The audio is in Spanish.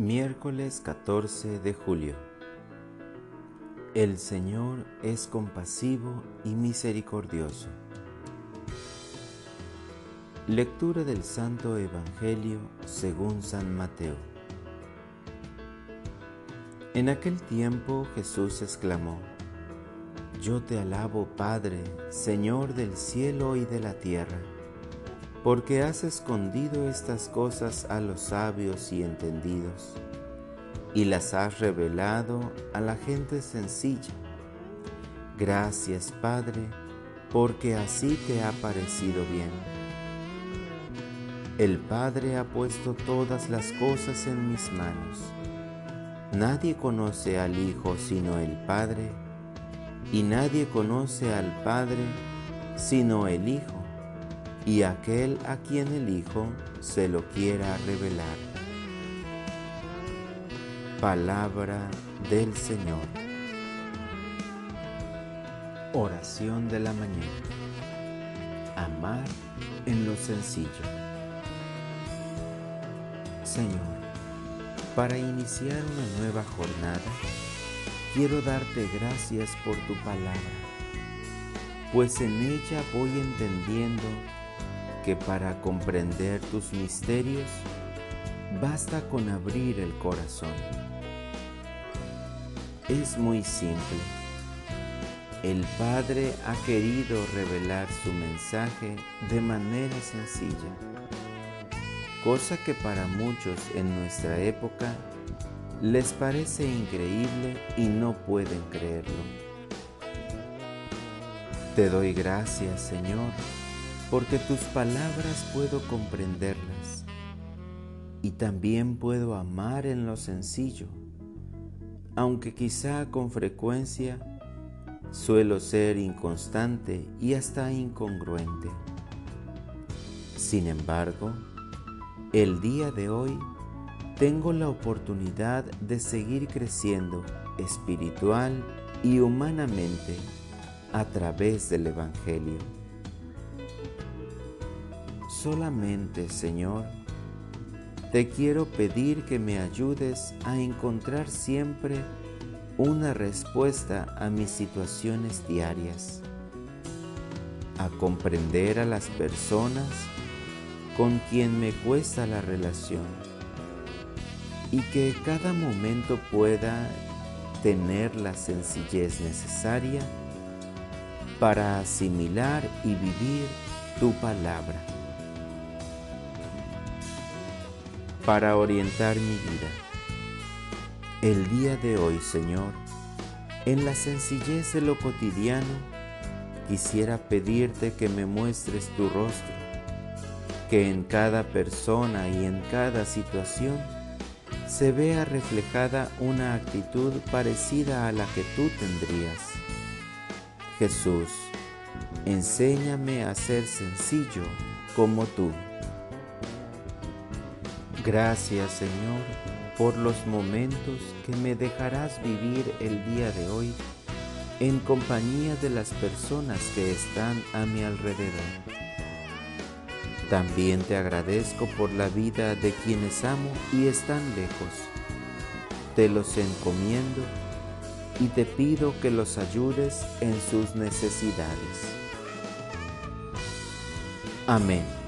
Miércoles 14 de julio. El Señor es compasivo y misericordioso. Lectura del Santo Evangelio según San Mateo. En aquel tiempo Jesús exclamó, Yo te alabo Padre, Señor del cielo y de la tierra porque has escondido estas cosas a los sabios y entendidos, y las has revelado a la gente sencilla. Gracias, Padre, porque así te ha parecido bien. El Padre ha puesto todas las cosas en mis manos. Nadie conoce al Hijo sino el Padre, y nadie conoce al Padre sino el Hijo y aquel a quien el Hijo se lo quiera revelar. Palabra del Señor. Oración de la mañana. Amar en lo sencillo. Señor, para iniciar una nueva jornada, quiero darte gracias por tu palabra, pues en ella voy entendiendo que para comprender tus misterios basta con abrir el corazón. Es muy simple. El Padre ha querido revelar su mensaje de manera sencilla, cosa que para muchos en nuestra época les parece increíble y no pueden creerlo. Te doy gracias, Señor, porque tus palabras puedo comprenderlas y también puedo amar en lo sencillo, aunque quizá con frecuencia suelo ser inconstante y hasta incongruente. Sin embargo, el día de hoy tengo la oportunidad de seguir creciendo espiritual y humanamente a través del Evangelio. Solamente, Señor, te quiero pedir que me ayudes a encontrar siempre una respuesta a mis situaciones diarias, a comprender a las personas con quien me cuesta la relación y que cada momento pueda tener la sencillez necesaria para asimilar y vivir tu palabra. Para orientar mi vida. El día de hoy, Señor, en la sencillez de lo cotidiano, quisiera pedirte que me muestres tu rostro, que en cada persona y en cada situación se vea reflejada una actitud parecida a la que tú tendrías. Jesús, enséñame a ser sencillo como tú. Gracias Señor por los momentos que me dejarás vivir el día de hoy en compañía de las personas que están a mi alrededor. También te agradezco por la vida de quienes amo y están lejos. Te los encomiendo y te pido que los ayudes en sus necesidades. Amén.